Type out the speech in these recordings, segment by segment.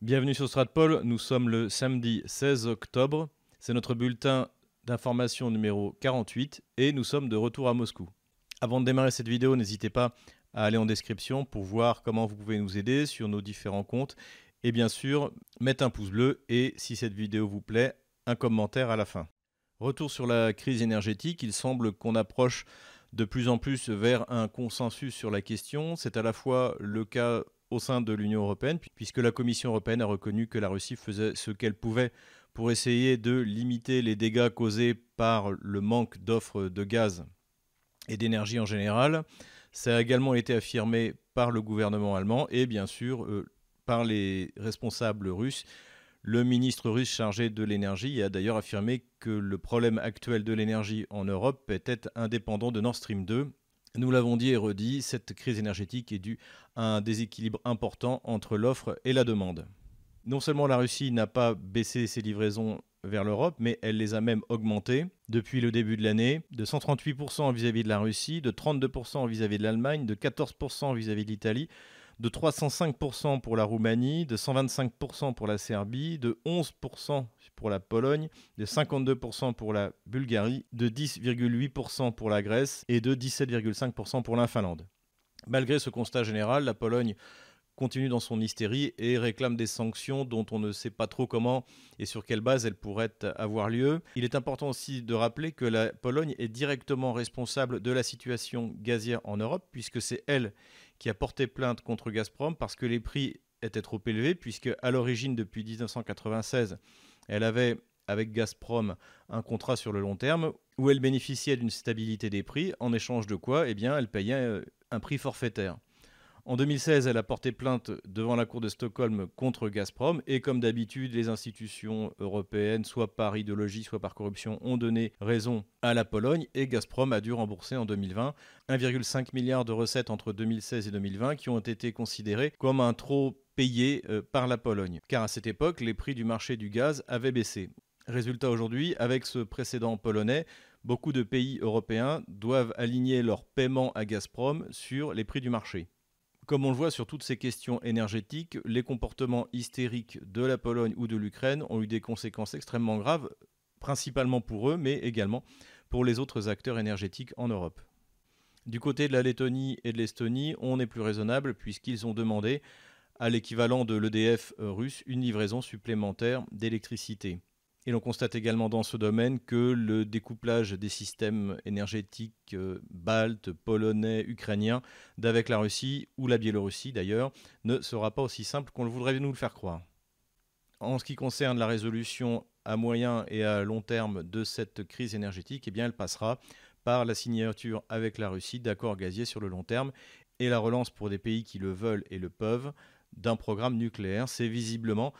Bienvenue sur Stratpol, nous sommes le samedi 16 octobre, c'est notre bulletin d'information numéro 48 et nous sommes de retour à Moscou. Avant de démarrer cette vidéo, n'hésitez pas à aller en description pour voir comment vous pouvez nous aider sur nos différents comptes et bien sûr mettre un pouce bleu et si cette vidéo vous plaît, un commentaire à la fin. Retour sur la crise énergétique, il semble qu'on approche de plus en plus vers un consensus sur la question. C'est à la fois le cas au sein de l'Union européenne, puisque la Commission européenne a reconnu que la Russie faisait ce qu'elle pouvait pour essayer de limiter les dégâts causés par le manque d'offres de gaz et d'énergie en général. Ça a également été affirmé par le gouvernement allemand et bien sûr euh, par les responsables russes. Le ministre russe chargé de l'énergie a d'ailleurs affirmé que le problème actuel de l'énergie en Europe était indépendant de Nord Stream 2 nous l'avons dit et redit, cette crise énergétique est due à un déséquilibre important entre l'offre et la demande. Non seulement la Russie n'a pas baissé ses livraisons vers l'Europe, mais elle les a même augmentées depuis le début de l'année, de 138% vis-à-vis de la Russie, de 32% vis-à-vis de l'Allemagne, de 14% vis-à-vis de l'Italie, de 305% pour la Roumanie, de 125% pour la Serbie, de 11% pour la Pologne, de 52% pour la Bulgarie, de 10,8% pour la Grèce et de 17,5% pour la Finlande. Malgré ce constat général, la Pologne continue dans son hystérie et réclame des sanctions dont on ne sait pas trop comment et sur quelle base elles pourraient avoir lieu. Il est important aussi de rappeler que la Pologne est directement responsable de la situation gazière en Europe puisque c'est elle qui a porté plainte contre Gazprom parce que les prix étaient trop élevés puisque à l'origine depuis 1996 elle avait avec Gazprom un contrat sur le long terme où elle bénéficiait d'une stabilité des prix en échange de quoi eh bien elle payait euh, un prix forfaitaire. En 2016, elle a porté plainte devant la Cour de Stockholm contre Gazprom et comme d'habitude, les institutions européennes, soit par idéologie, soit par corruption, ont donné raison à la Pologne et Gazprom a dû rembourser en 2020 1,5 milliard de recettes entre 2016 et 2020 qui ont été considérées comme un trop payé euh, par la Pologne. Car à cette époque, les prix du marché du gaz avaient baissé. Résultat aujourd'hui, avec ce précédent polonais, beaucoup de pays européens doivent aligner leurs paiements à Gazprom sur les prix du marché. Comme on le voit sur toutes ces questions énergétiques, les comportements hystériques de la Pologne ou de l'Ukraine ont eu des conséquences extrêmement graves, principalement pour eux, mais également pour les autres acteurs énergétiques en Europe. Du côté de la Lettonie et de l'Estonie, on est plus raisonnable puisqu'ils ont demandé à l'équivalent de l'EDF russe une livraison supplémentaire d'électricité. Et l'on constate également dans ce domaine que le découplage des systèmes énergétiques euh, baltes, polonais, ukrainiens d'avec la Russie ou la Biélorussie d'ailleurs ne sera pas aussi simple qu'on le voudrait nous le faire croire. En ce qui concerne la résolution à moyen et à long terme de cette crise énergétique, eh bien elle passera par la signature avec la Russie d'accords gaziers sur le long terme et la relance pour des pays qui le veulent et le peuvent d'un programme nucléaire. C'est visiblement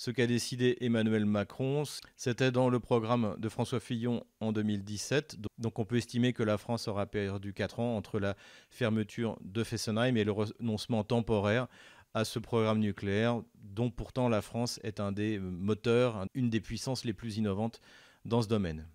ce qu'a décidé Emmanuel Macron, c'était dans le programme de François Fillon en 2017. Donc on peut estimer que la France aura perdu 4 ans entre la fermeture de Fessenheim et le renoncement temporaire à ce programme nucléaire, dont pourtant la France est un des moteurs, une des puissances les plus innovantes dans ce domaine.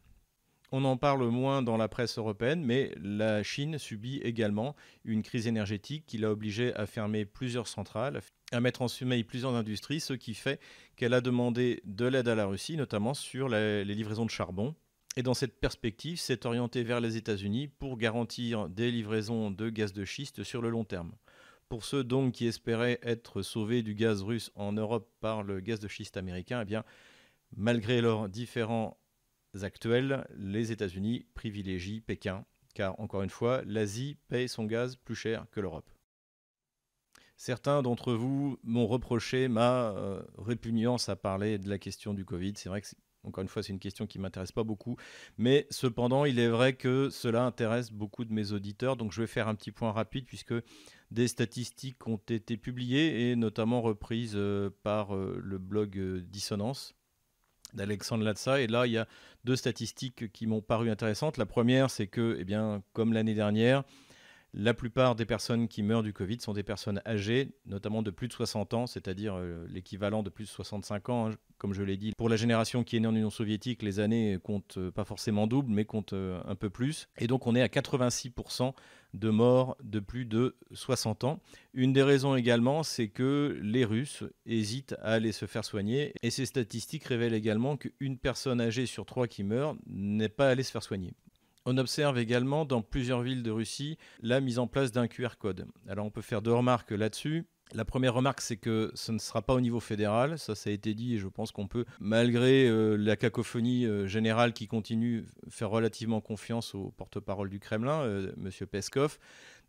On en parle moins dans la presse européenne, mais la Chine subit également une crise énergétique qui l'a obligée à fermer plusieurs centrales, à mettre en sommeil plusieurs industries, ce qui fait qu'elle a demandé de l'aide à la Russie, notamment sur les livraisons de charbon. Et dans cette perspective, s'est orientée vers les États-Unis pour garantir des livraisons de gaz de schiste sur le long terme. Pour ceux donc qui espéraient être sauvés du gaz russe en Europe par le gaz de schiste américain, eh bien, malgré leurs différents actuels, les États-Unis privilégient Pékin, car encore une fois, l'Asie paye son gaz plus cher que l'Europe. Certains d'entre vous m'ont reproché ma euh, répugnance à parler de la question du Covid. C'est vrai que, encore une fois, c'est une question qui ne m'intéresse pas beaucoup. Mais cependant, il est vrai que cela intéresse beaucoup de mes auditeurs. Donc je vais faire un petit point rapide puisque des statistiques ont été publiées et notamment reprises euh, par euh, le blog Dissonance d'Alexandre Latsa. Et là, il y a deux statistiques qui m'ont paru intéressantes. La première, c'est que, eh bien, comme l'année dernière, La plupart des personnes qui meurent du Covid sont des personnes âgées, notamment de plus de 60 ans, c'est-à-dire euh, l'équivalent de plus de 65 ans, hein, comme je l'ai dit. Pour la génération qui est née en Union soviétique, les années comptent euh, pas forcément double, mais comptent euh, un peu plus. Et donc on est à 86% de morts de plus de 60 ans. Une des raisons également, c'est que les Russes hésitent à aller se faire soigner. Et ces statistiques révèlent également qu'une personne âgée sur trois qui meurt n'est pas allée se faire soigner. On observe également dans plusieurs villes de Russie la mise en place d'un QR code. Alors on peut faire deux remarques là-dessus. La première remarque, c'est que ce ne sera pas au niveau fédéral, ça ça a été dit et je pense qu'on peut, malgré euh, la cacophonie euh, générale qui continue, faire relativement confiance au porte-parole du Kremlin, euh, M. Peskov.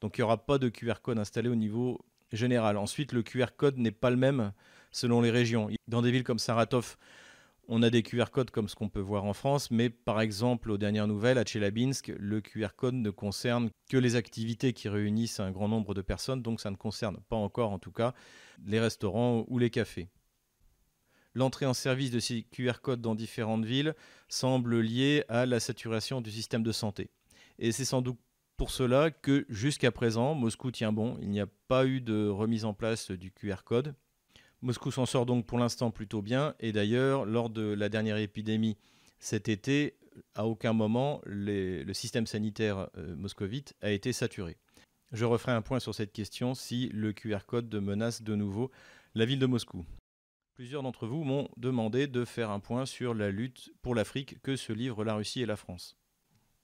Donc il n'y aura pas de QR code installé au niveau général. Ensuite, le QR code n'est pas le même selon les régions. Dans des villes comme Saratov, on a des QR codes comme ce qu'on peut voir en France, mais par exemple, aux dernières nouvelles, à Tchelabinsk, le QR code ne concerne que les activités qui réunissent un grand nombre de personnes, donc ça ne concerne pas encore, en tout cas, les restaurants ou les cafés. L'entrée en service de ces QR codes dans différentes villes semble liée à la saturation du système de santé. Et c'est sans doute pour cela que jusqu'à présent, Moscou tient bon. Il n'y a pas eu de remise en place du QR code. Moscou s'en sort donc pour l'instant plutôt bien. Et d'ailleurs, lors de la dernière épidémie cet été, à aucun moment le système sanitaire euh, moscovite a été saturé. Je referai un point sur cette question si le QR code menace de nouveau la ville de Moscou. Plusieurs d'entre vous m'ont demandé de faire un point sur la lutte pour l'Afrique que se livrent la Russie et la France.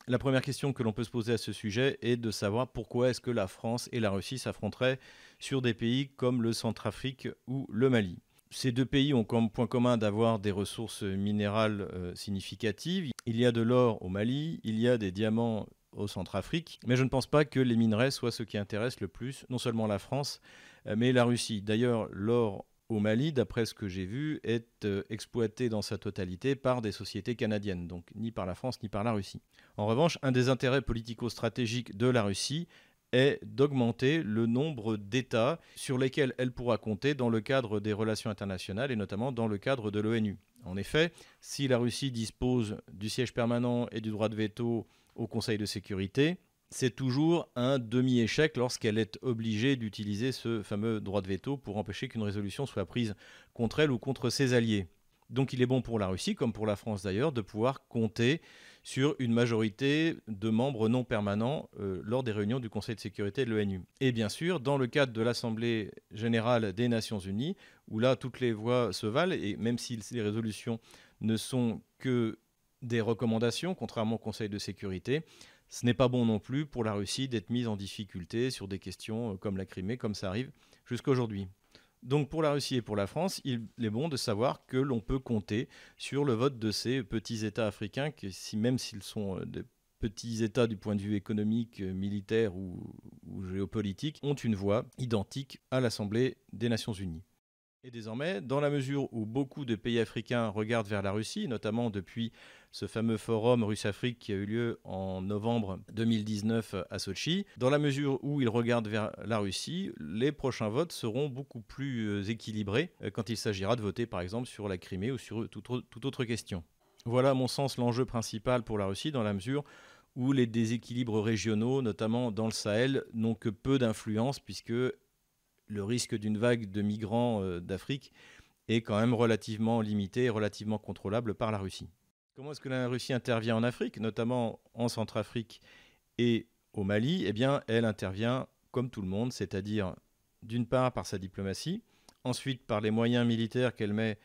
La première question que l'on peut se poser à ce sujet est de savoir pourquoi est-ce que la France et la Russie s'affronteraient sur des pays comme le Centrafrique ou le Mali. Ces deux pays ont comme point commun d'avoir des ressources minérales euh, significatives. Il y a de l'or au Mali, il y a des diamants au Centrafrique, mais je ne pense pas que les minerais soient ce qui intéresse le plus non seulement la France, euh, mais la Russie. D'ailleurs, l'or au Mali, d'après ce que j'ai vu, est euh, exploité dans sa totalité par des sociétés canadiennes, donc ni par la France ni par la Russie. En revanche, un des intérêts politico-stratégiques de la Russie est d'augmenter le nombre d'États sur lesquels elle pourra compter dans le cadre des relations internationales et notamment dans le cadre de l'ONU. En effet, si la Russie dispose du siège permanent et du droit de veto au Conseil de sécurité, c'est toujours un demi-échec lorsqu'elle est obligée d'utiliser ce fameux droit de veto pour empêcher qu'une résolution soit prise contre elle ou contre ses alliés. Donc il est bon pour la Russie, comme pour la France d'ailleurs, de pouvoir compter sur une majorité de membres non permanents euh, lors des réunions du Conseil de sécurité de l'ONU. Et bien sûr, dans le cadre de l'Assemblée générale des Nations unies, où là toutes les voix se valent, et même si les résolutions ne sont que des recommandations, contrairement au Conseil de sécurité, ce n'est pas bon non plus pour la Russie d'être mise en difficulté sur des questions euh, comme la Crimée, comme ça arrive jusqu'à aujourd'hui. Donc pour la Russie et pour la France, il est bon de savoir que l'on peut compter sur le vote de ces petits États africains, que si, même s'ils sont euh, des petits États du point de vue économique, euh, militaire ou géopolitique, ont une voix identique à l'Assemblée des Nations Unies. Et désormais, dans la mesure où beaucoup de pays africains regardent vers la Russie, notamment depuis ce fameux forum Russe-Afrique qui a eu lieu en novembre 2019 à Sochi, dans la mesure où ils regardent vers la Russie, les prochains votes seront beaucoup plus euh, équilibrés euh, quand il s'agira de voter par exemple sur la Crimée ou sur toute autre question. Voilà à mon sens l'enjeu principal pour la Russie dans la mesure où les déséquilibres régionaux, notamment dans le Sahel, n'ont que peu d'influence puisque le risque d'une vague de migrants euh, d'Afrique est quand même relativement limité et relativement contrôlable par la Russie. Comment est-ce que la Russie intervient en Afrique, notamment en Centrafrique et au Mali? Eh bien, elle intervient comme tout le monde, c'est-à-dire d'une part par sa diplomatie, ensuite par les moyens militaires qu'elle met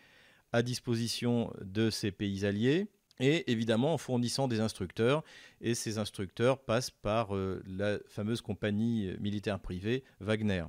à disposition de ses pays alliés, et évidemment en fournissant des instructeurs. Et ces instructeurs passent par euh, la fameuse compagnie militaire privée Wagner.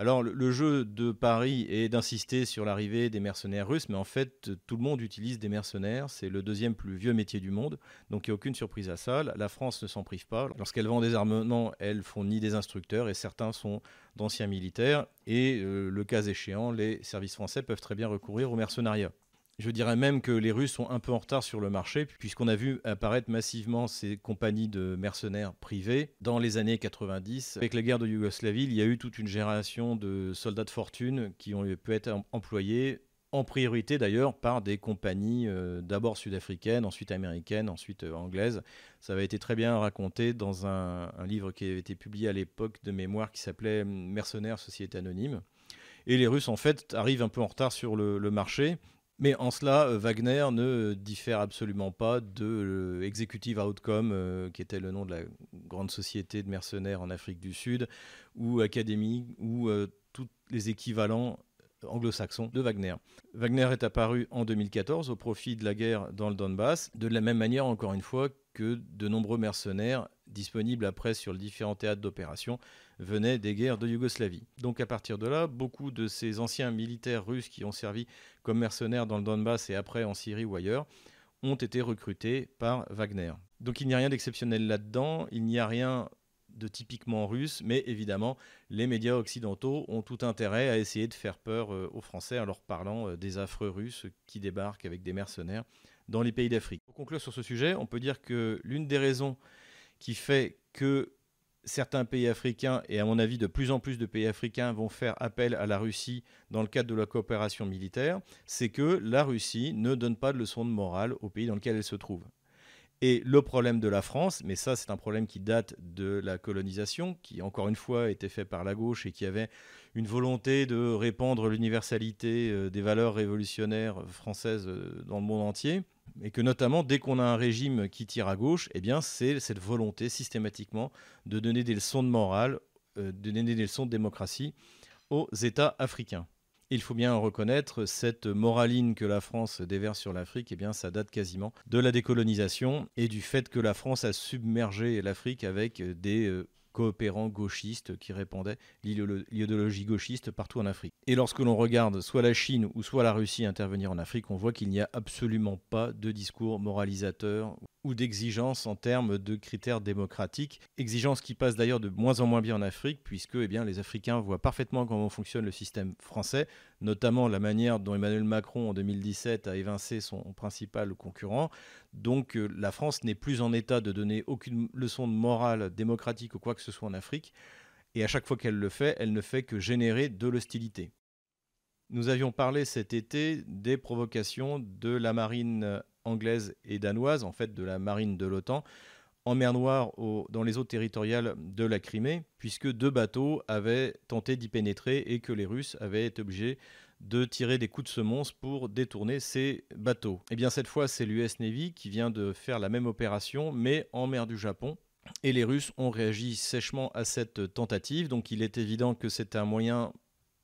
Alors le, jeu de Paris est d'insister sur l'arrivée des mercenaires russes, mais en fait tout le monde utilise des mercenaires, c'est le deuxième plus vieux métier du monde, donc il n'y a aucune surprise à ça. La France ne s'en prive pas. Lorsqu'elle vend des armements, elle fournit des instructeurs et certains sont d'anciens militaires, et euh, le cas échéant, les services français peuvent très bien recourir au mercenariat. Je dirais même que les Russes sont un peu en retard sur le marché, puisqu'on a vu apparaître massivement ces compagnies de mercenaires privés dans les années 90. Avec la guerre de Yougoslavie, il y a eu toute une génération de soldats de fortune qui ont pu être employés en priorité d'ailleurs par des compagnies euh, d'abord sud-africaines, ensuite américaines, ensuite euh, anglaises. Ça avait été très bien raconté dans un, livre qui avait été publié à l'époque de mémoire qui s'appelait Mercenaires, Société Anonyme. Et les Russes, en fait, arrivent un peu en retard sur le, marché. Mais en cela, euh, Wagner ne diffère absolument pas de Executive Outcome, qui était le nom de la grande société de mercenaires en Afrique du Sud, ou Academy, ou tous les équivalents anglo-saxon de Wagner. Wagner est apparu en 2014 au profit de la guerre dans le Donbass, de la même manière encore une fois que de nombreux mercenaires disponibles après sur les différents théâtres d'opération venaient des guerres de Yougoslavie. Donc à partir de là, beaucoup de ces anciens militaires russes qui ont servi comme mercenaires dans le Donbass et après en Syrie ou ailleurs ont été recrutés par Wagner. Donc il n'y a rien d'exceptionnel là-dedans, il n'y a rien de typiquement russe, mais évidemment, les médias occidentaux ont tout intérêt à essayer de faire peur euh, aux Français en leur parlant euh, des affreux russes qui débarquent avec des mercenaires dans les pays d'Afrique. Pour conclure sur ce sujet, on peut dire que l'une des raisons qui fait que certains pays africains, et à mon avis de plus en plus de pays africains, vont faire appel à la Russie dans le cadre de la coopération militaire, c'est que la Russie ne donne pas de leçons de morale aux pays dans lesquels elle se trouve. Et le problème de la France, mais ça c'est un problème qui date de la colonisation, qui encore une fois était fait par la gauche et qui avait une volonté de répandre l'universalité euh, des valeurs révolutionnaires françaises euh, dans le monde entier, et que notamment dès qu'on a un régime qui tire à gauche, eh c'est cette volonté systématiquement de donner des leçons de morale, euh, de donner des leçons de démocratie aux États africains. Il faut bien reconnaître cette moraline que la France déverse sur l'Afrique, eh bien, ça date quasiment de la décolonisation et du fait que la France a submergé l'Afrique avec des euh, coopérants gauchistes qui répandaient l'idéologie gauchiste partout en Afrique. Et lorsque l'on regarde soit la Chine ou soit la Russie intervenir en Afrique, on voit qu'il n'y a absolument pas de discours moralisateur ou d'exigence en termes de critères démocratiques. Exigence qui passe d'ailleurs de moins en moins bien en Afrique, puisque eh bien, les Africains voient parfaitement comment fonctionne le système français, notamment la manière dont Emmanuel Macron en 2017 a évincé son principal concurrent. Donc euh, la France n'est plus en état de donner aucune leçon de morale démocratique ou quoi que ce soit en Afrique. Et à chaque fois qu'elle le fait, elle ne fait que générer de l'hostilité. Nous avions parlé cet été des provocations de la marine anglaise et danoise, en fait de la marine de l'OTAN, en mer Noire dans les eaux territoriales de la Crimée, puisque deux bateaux avaient tenté d'y pénétrer et que les Russes avaient été obligés de tirer des coups de semonce pour détourner ces bateaux. Et eh bien cette fois, c'est l'US Navy qui vient de faire la même opération, mais en mer du Japon. Et les Russes ont réagi sèchement à cette tentative, donc il est évident que c'est un moyen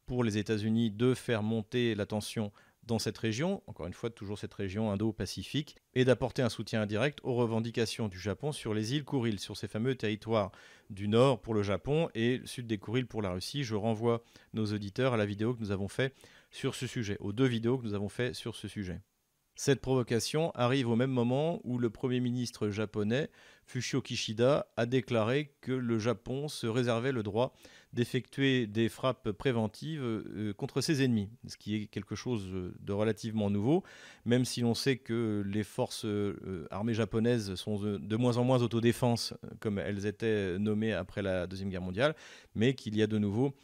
pour les États-Unis de faire monter la tension dans cette région, encore une fois toujours cette région Indo-Pacifique, et d'apporter un soutien indirect aux revendications du Japon sur les îles Kurils, sur ces fameux territoires du nord pour le Japon et sud des Kurils pour la Russie. Je renvoie nos auditeurs à la vidéo que nous avons fait sur ce sujet, aux deux vidéos que nous avons fait sur ce sujet. Cette provocation arrive au même moment où le Premier ministre japonais, Fushio Kishida, a déclaré que le Japon se réservait le droit d'effectuer des frappes préventives euh, contre ses ennemis, ce qui est quelque chose de relativement nouveau, même si l'on sait que les forces euh, armées japonaises sont de moins en moins autodéfense, comme elles étaient nommées après la Deuxième Guerre mondiale, mais qu'il y a de nouveau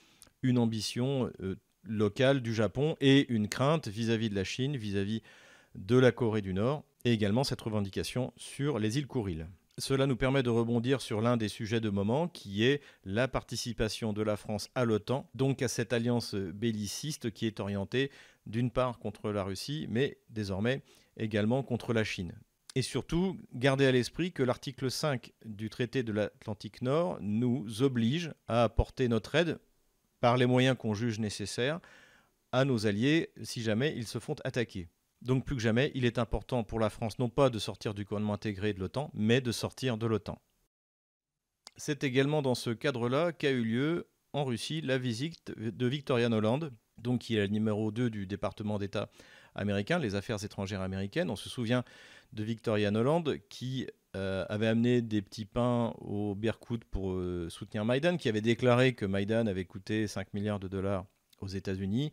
une ambition euh, locale du Japon et une crainte vis-à-vis de la Chine, vis-à-vis vis de la Corée du Nord, et également cette revendication sur les îles Kouril. Cela nous permet de rebondir sur l'un des sujets de moment, qui est la participation de la France à l'OTAN, donc à cette alliance belliciste qui est orientée d'une part contre la Russie, mais désormais également contre la Chine. Et surtout, gardez à l'esprit que l'article 5 du traité de l'Atlantique Nord nous oblige à apporter notre aide, par les moyens qu'on juge nécessaires, à nos alliés si jamais ils se font attaquer. Donc plus que jamais, il est important pour la France non pas de sortir du commandement intégré de l'OTAN, mais de sortir de l'OTAN. C'est également dans ce cadre-là qu'a eu lieu en Russie la visite de Victoria Noland, donc qui est la numéro 2 du département d'État américain, les affaires étrangères américaines. On se souvient de Victoria Noland qui euh, avait amené des petits pains au Berkut pour euh, soutenir Maïdan, qui avait déclaré que Maïdan avait coûté 5 milliards de dollars aux États-Unis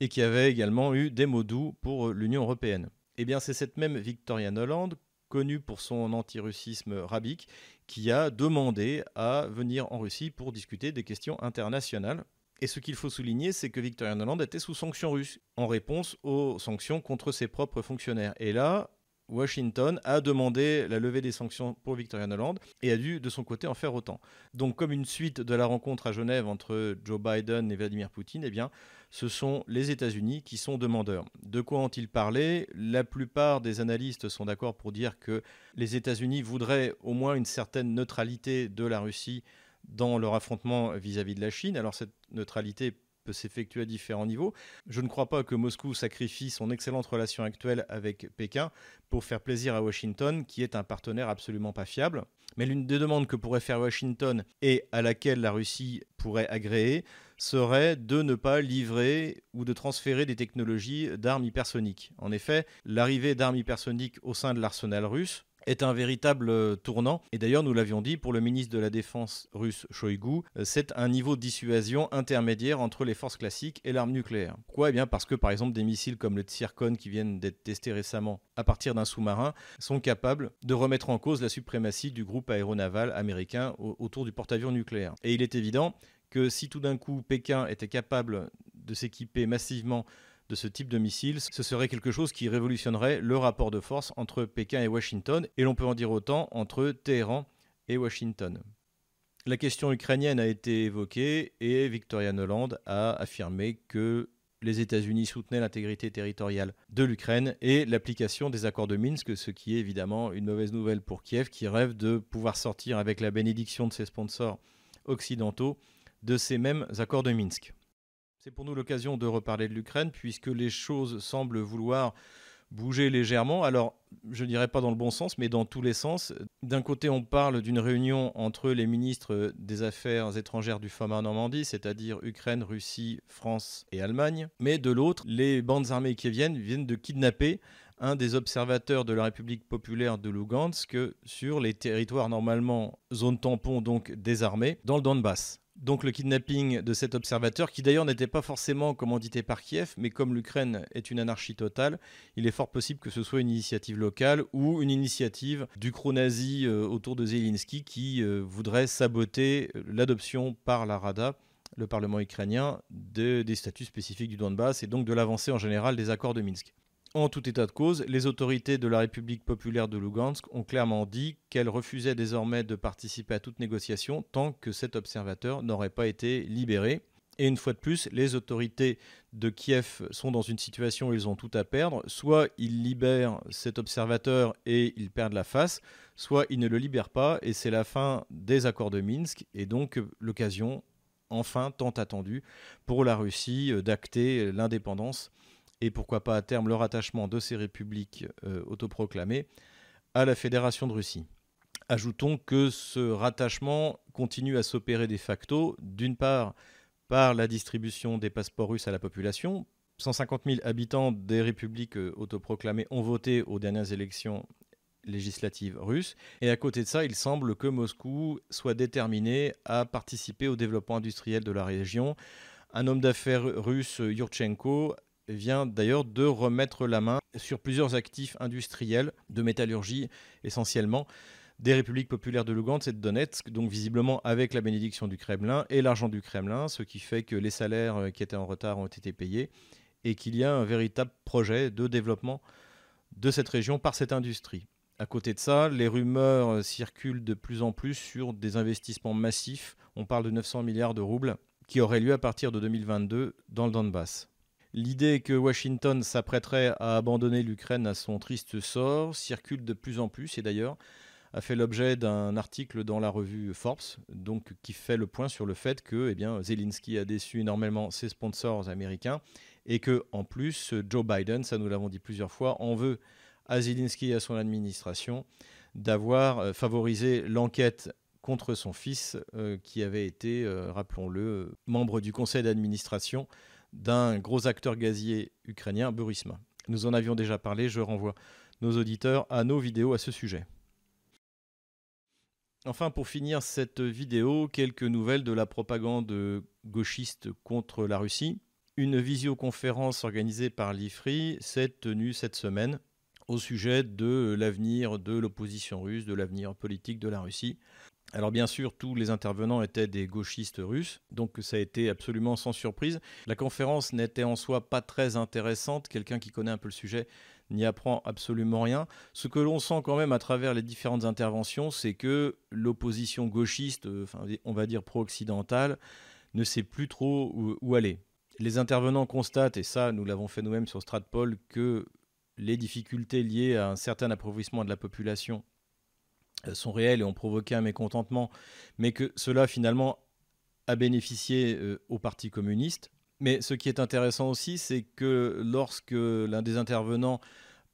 et qui avait également eu des mots doux pour l'Union européenne. Eh bien, c'est cette même Victoria Noland, connue pour son antirussisme rabique, qui a demandé à venir en Russie pour discuter des questions internationales. Et ce qu'il faut souligner, c'est que Victoria Nuland était sous sanctions russes, en réponse aux sanctions contre ses propres fonctionnaires. Et là, Washington a demandé la levée des sanctions pour Victoria Nuland et a dû de son côté en faire autant. Donc comme une suite de la rencontre à Genève entre Joe Biden et Vladimir Poutine, eh bien, ce sont les États-Unis qui sont demandeurs. De quoi ont-ils parlé? La plupart des analystes sont d'accord pour dire que les États-Unis voudraient au moins une certaine neutralité de la Russie dans leur affrontement vis-à-vis de la Chine. Alors cette neutralité peut s'effectuer à différents niveaux. Je ne crois pas que Moscou sacrifie son excellente relation actuelle avec Pékin pour faire plaisir à Washington, qui est un partenaire absolument pas fiable. Mais l'une des demandes que pourrait faire Washington et à laquelle la Russie pourrait agréer serait de ne pas livrer ou de transférer des technologies d'armes hypersoniques. En effet, l'arrivée d'armes hypersoniques au sein de l'arsenal russe est un véritable euh, tournant. Et d'ailleurs, nous l'avions dit, pour le ministre de la Défense russe Shoigu, euh, c'est un niveau de dissuasion intermédiaire entre les forces classiques et l'arme nucléaire. Pourquoi? Eh bien parce que par exemple des missiles comme le Tsirkon qui viennent d'être testés récemment à partir d'un sous-marin sont capables de remettre en cause la suprématie du groupe aéronaval américain autour du porte-avions nucléaire. Et il est évident que si tout d'un coup Pékin était capable de s'équiper massivement de ce type de missile, ce serait quelque chose qui révolutionnerait le rapport de force entre Pékin et Washington, et l'on peut en dire autant entre Téhéran et Washington. La question ukrainienne a été évoquée et Victoria Noland a affirmé que les États-Unis soutenaient l'intégrité territoriale de l'Ukraine et l'application des accords de Minsk, ce qui est évidemment une mauvaise nouvelle pour Kiev qui rêve de pouvoir sortir avec la bénédiction de ses sponsors occidentaux de ces mêmes accords de Minsk. C'est pour nous l'occasion de reparler de l'Ukraine, puisque les choses semblent vouloir bouger légèrement. Alors, je ne dirais pas dans le bon sens, mais dans tous les sens. D'un côté, on parle d'une réunion entre les ministres des Affaires étrangères du format Normandie, c'est-à-dire Ukraine, Russie, France et Allemagne. Mais de l'autre, les bandes armées qui viennent viennent de kidnapper un des observateurs de la République populaire de Lugansk sur les territoires normalement zone tampon, donc désarmés, dans le Donbass donc le kidnapping de cet observateur, qui d'ailleurs n'était pas forcément commandité par Kiev, mais comme l'Ukraine est une anarchie totale, il est fort possible que ce soit une initiative locale ou une initiative du nazi euh, autour de Zelensky qui euh, voudrait saboter l'adoption par la Rada, le Parlement ukrainien, des statuts spécifiques du Donbass et donc de l'avancée en général des accords de Minsk. En tout état de cause, les autorités de la République populaire de Lugansk ont clairement dit qu'elles refusaient désormais de participer à toute négociation tant que cet observateur n'aurait pas été libéré. Et une fois de plus, les autorités de Kiev sont dans une situation où ils ont tout à perdre. Soit ils libèrent cet observateur et ils perdent la face, soit ils ne le libèrent pas et c'est la fin des accords de Minsk et donc l'occasion, enfin tant attendue, pour la Russie d'acter l'indépendance et pourquoi pas à terme le rattachement de ces républiques euh, autoproclamées à la Fédération de Russie. Ajoutons que ce rattachement continue à s'opérer de facto, d'une part par la distribution des passeports russes à la population. 150 000 habitants des républiques euh, autoproclamées ont voté aux dernières élections législatives russes. Et à côté de ça, il semble que Moscou soit déterminé à participer au développement industriel de la région. Un homme d'affaires russe, Yurchenko, vient d'ailleurs de remettre la main sur plusieurs actifs industriels de métallurgie essentiellement des républiques populaires de Lugansk et de Donetsk, donc visiblement avec la bénédiction du Kremlin et l'argent du Kremlin, ce qui fait que les salaires euh, qui étaient en retard ont été payés et qu'il y a un véritable projet de développement de cette région par cette industrie. À côté de ça, les rumeurs euh, circulent de plus en plus sur des investissements massifs. On parle de 900 milliards de roubles qui auraient lieu à partir de 2022 dans le Donbass. L'idée que Washington s'apprêterait à abandonner l'Ukraine à son triste sort circule de plus en plus et d'ailleurs a fait l'objet d'un article dans la revue Forbes, donc qui fait le point sur le fait que eh Zelensky a déçu énormément ses sponsors américains et que en plus Joe Biden, ça nous l'avons dit plusieurs fois, en veut à Zelensky et à son administration d'avoir euh, favorisé l'enquête contre son fils euh, qui avait été, euh, rappelons-le, membre du conseil d'administration d'un gros acteur gazier ukrainien, Burisma. Nous en avions déjà parlé, je renvoie nos auditeurs à nos vidéos à ce sujet. Enfin, pour finir cette vidéo, quelques nouvelles de la propagande gauchiste contre la Russie. Une visioconférence organisée par l'IFRI s'est tenue cette semaine au sujet de l'avenir de l'opposition russe, de l'avenir politique de la Russie. Alors bien sûr, tous les intervenants étaient des gauchistes russes, donc ça a été absolument sans surprise. La conférence n'était en soi pas très intéressante, quelqu'un qui connaît un peu le sujet n'y apprend absolument rien. Ce que l'on sent quand même à travers les différentes interventions, c'est que l'opposition gauchiste, euh, on va dire pro-occidentale, ne sait plus trop où, aller. Les intervenants constatent, et ça nous l'avons fait nous-mêmes sur Stratpol, que les difficultés liées à un certain appauvrissement de la population sont réelles et ont provoqué un mécontentement, mais que cela finalement a bénéficié euh, au Parti communiste. Mais ce qui est intéressant aussi, c'est que lorsque l'un des intervenants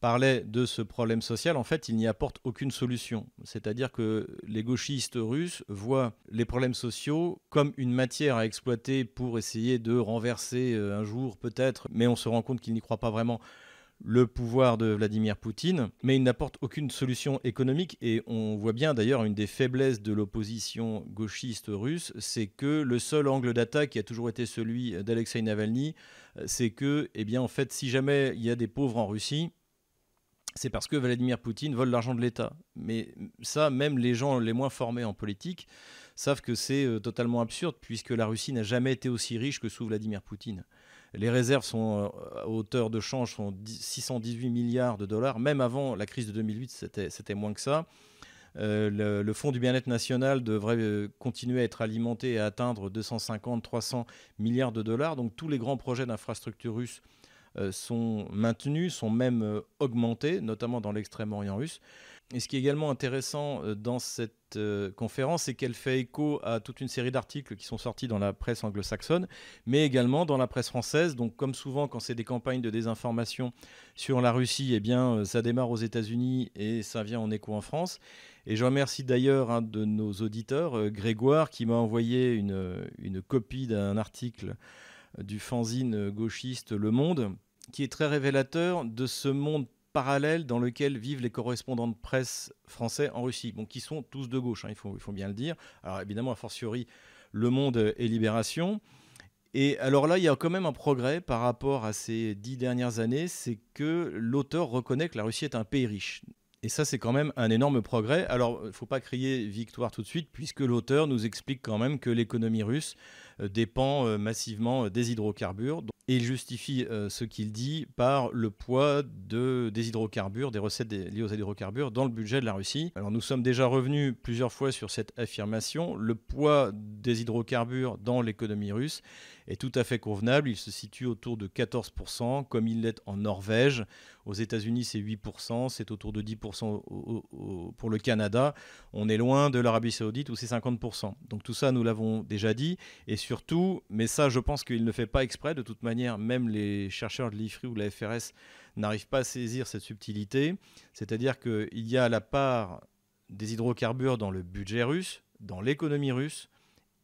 parlait de ce problème social, en fait, il n'y apporte aucune solution. C'est-à-dire que les gauchistes russes voient les problèmes sociaux comme une matière à exploiter pour essayer de renverser euh, un jour peut-être, mais on se rend compte qu'ils n'y croient pas vraiment le pouvoir de Vladimir Poutine, mais il n'apporte aucune solution économique. Et on voit bien d'ailleurs une des faiblesses de l'opposition gauchiste russe, c'est que le seul angle d'attaque qui a toujours été celui d'Alexei Navalny, c'est que, eh bien, en fait, si jamais il y a des pauvres en Russie, c'est parce que Vladimir Poutine vole l'argent de l'État. Mais ça, même les gens les moins formés en politique savent que c'est euh, totalement absurde, puisque la Russie n'a jamais été aussi riche que sous Vladimir Poutine. Les réserves sont euh, à hauteur de change sont 618 milliards de dollars. Même avant la crise de 2008, c'était moins que ça. Euh, le, fonds du bien-être national devrait euh, continuer à être alimenté et atteindre 250-300 milliards de dollars. Donc tous les grands projets d'infrastructure russes sont maintenus, sont même augmentés, notamment dans l'extrême-orient russe. Et ce qui est également intéressant euh, dans cette euh, conférence, c'est qu'elle fait écho à toute une série d'articles qui sont sortis dans la presse anglo-saxonne, mais également dans la presse française. Donc, comme souvent, quand c'est des campagnes de désinformation sur la Russie, eh bien, euh, ça démarre aux États-Unis et ça vient en écho en France. Et je remercie d'ailleurs un de nos auditeurs, Grégoire, qui m'a envoyé une, une copie d'un article du fanzine gauchiste Le Monde, qui est très révélateur de ce monde parallèle dans lequel vivent les correspondants de presse français en Russie, bon, qui sont tous de gauche, hein, il, faut, il faut bien le dire. Alors évidemment, a fortiori, Le Monde et Libération. Et alors là, il y a quand même un progrès par rapport à ces dix dernières années, c'est que l'auteur reconnaît que la Russie est un pays riche. Et ça, c'est quand même un énorme progrès. Alors, il ne faut pas crier victoire tout de suite, puisque l'auteur nous explique quand même que l'économie russe dépend euh, massivement des hydrocarbures. Et il justifie euh, ce qu'il dit par le poids de, des hydrocarbures, des recettes liées aux hydrocarbures dans le budget de la Russie. Alors nous sommes déjà revenus plusieurs fois sur cette affirmation. Le poids des hydrocarbures dans l'économie russe est tout à fait convenable. Il se situe autour de 14%, comme il l'est en Norvège. Aux États-Unis, c'est 8%, c'est autour de 10% pour le Canada. On est loin de l'Arabie saoudite où c'est 50%. Donc tout ça, nous l'avons déjà dit. Et surtout, mais ça, je pense qu'il ne fait pas exprès. De toute manière, même les chercheurs de l'IFRI ou de la FRS n'arrivent pas à saisir cette subtilité. C'est-à-dire qu'il y a la part des hydrocarbures dans le budget russe, dans l'économie russe,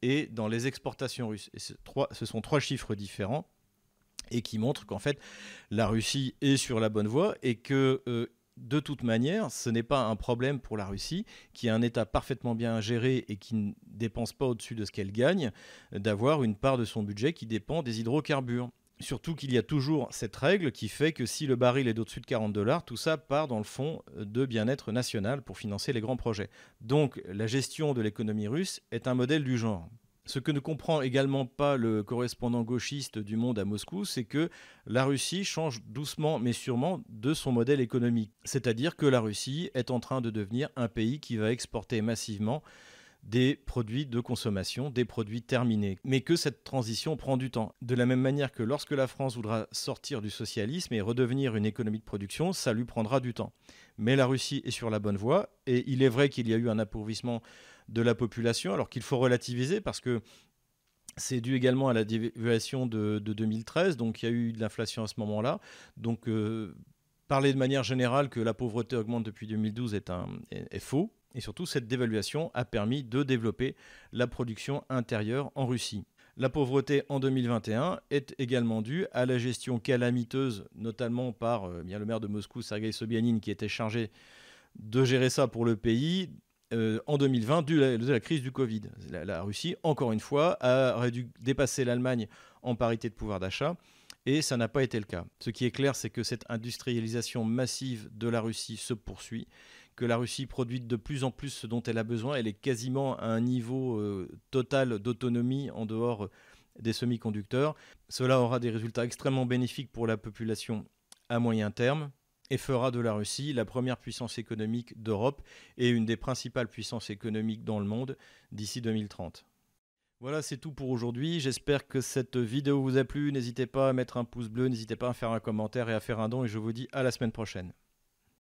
et dans les exportations russes. Et ce sont trois chiffres différents et qui montrent qu'en fait la Russie est sur la bonne voie et que euh, de toute manière, ce n'est pas un problème pour la Russie, qui est un État parfaitement bien géré et qui ne dépense pas au-dessus de ce qu'elle gagne, d'avoir une part de son budget qui dépend des hydrocarbures. Surtout qu'il y a toujours cette règle qui fait que si le baril est au-dessus de 40 dollars, tout ça part dans le fonds de bien-être national pour financer les grands projets. Donc la gestion de l'économie russe est un modèle du genre. Ce que ne comprend également pas le correspondant gauchiste du Monde à Moscou, c'est que la Russie change doucement mais sûrement de son modèle économique. C'est-à-dire que la Russie est en train de devenir un pays qui va exporter massivement des produits de consommation, des produits terminés. Mais que cette transition prend du temps. De la même manière que lorsque la France voudra sortir du socialisme et redevenir une économie de production, ça lui prendra du temps. Mais la Russie est sur la bonne voie et il est vrai qu'il y a eu un appauvrissement de la population, alors qu'il faut relativiser parce que c'est dû également à la dévaluation de, 2013, donc il y a eu de l'inflation à ce moment-là. Donc euh, parler de manière générale que la pauvreté augmente depuis 2012 est, est faux. Et surtout, cette dévaluation a permis de développer la production intérieure en Russie. La pauvreté en 2021 est également due à la gestion calamiteuse, notamment par euh, bien le maire de Moscou, Sergei Sobyanin, qui était chargé de gérer ça pour le pays euh, en 2020, dû à la, crise du Covid. La, Russie, encore une fois, aurait dû dépasser l'Allemagne en parité de pouvoir d'achat. Et ça n'a pas été le cas. Ce qui est clair, c'est que cette industrialisation massive de la Russie se poursuit que la Russie produit de plus en plus ce dont elle a besoin. Elle est quasiment à un niveau euh, total d'autonomie en dehors des semi-conducteurs. Cela aura des résultats extrêmement bénéfiques pour la population à moyen terme et fera de la Russie la première puissance économique d'Europe et une des principales puissances économiques dans le monde d'ici 2030. Voilà, c'est tout pour aujourd'hui. J'espère que cette vidéo vous a plu. N'hésitez pas à mettre un pouce bleu, n'hésitez pas à faire un commentaire et à faire un don. Et je vous dis à la semaine prochaine.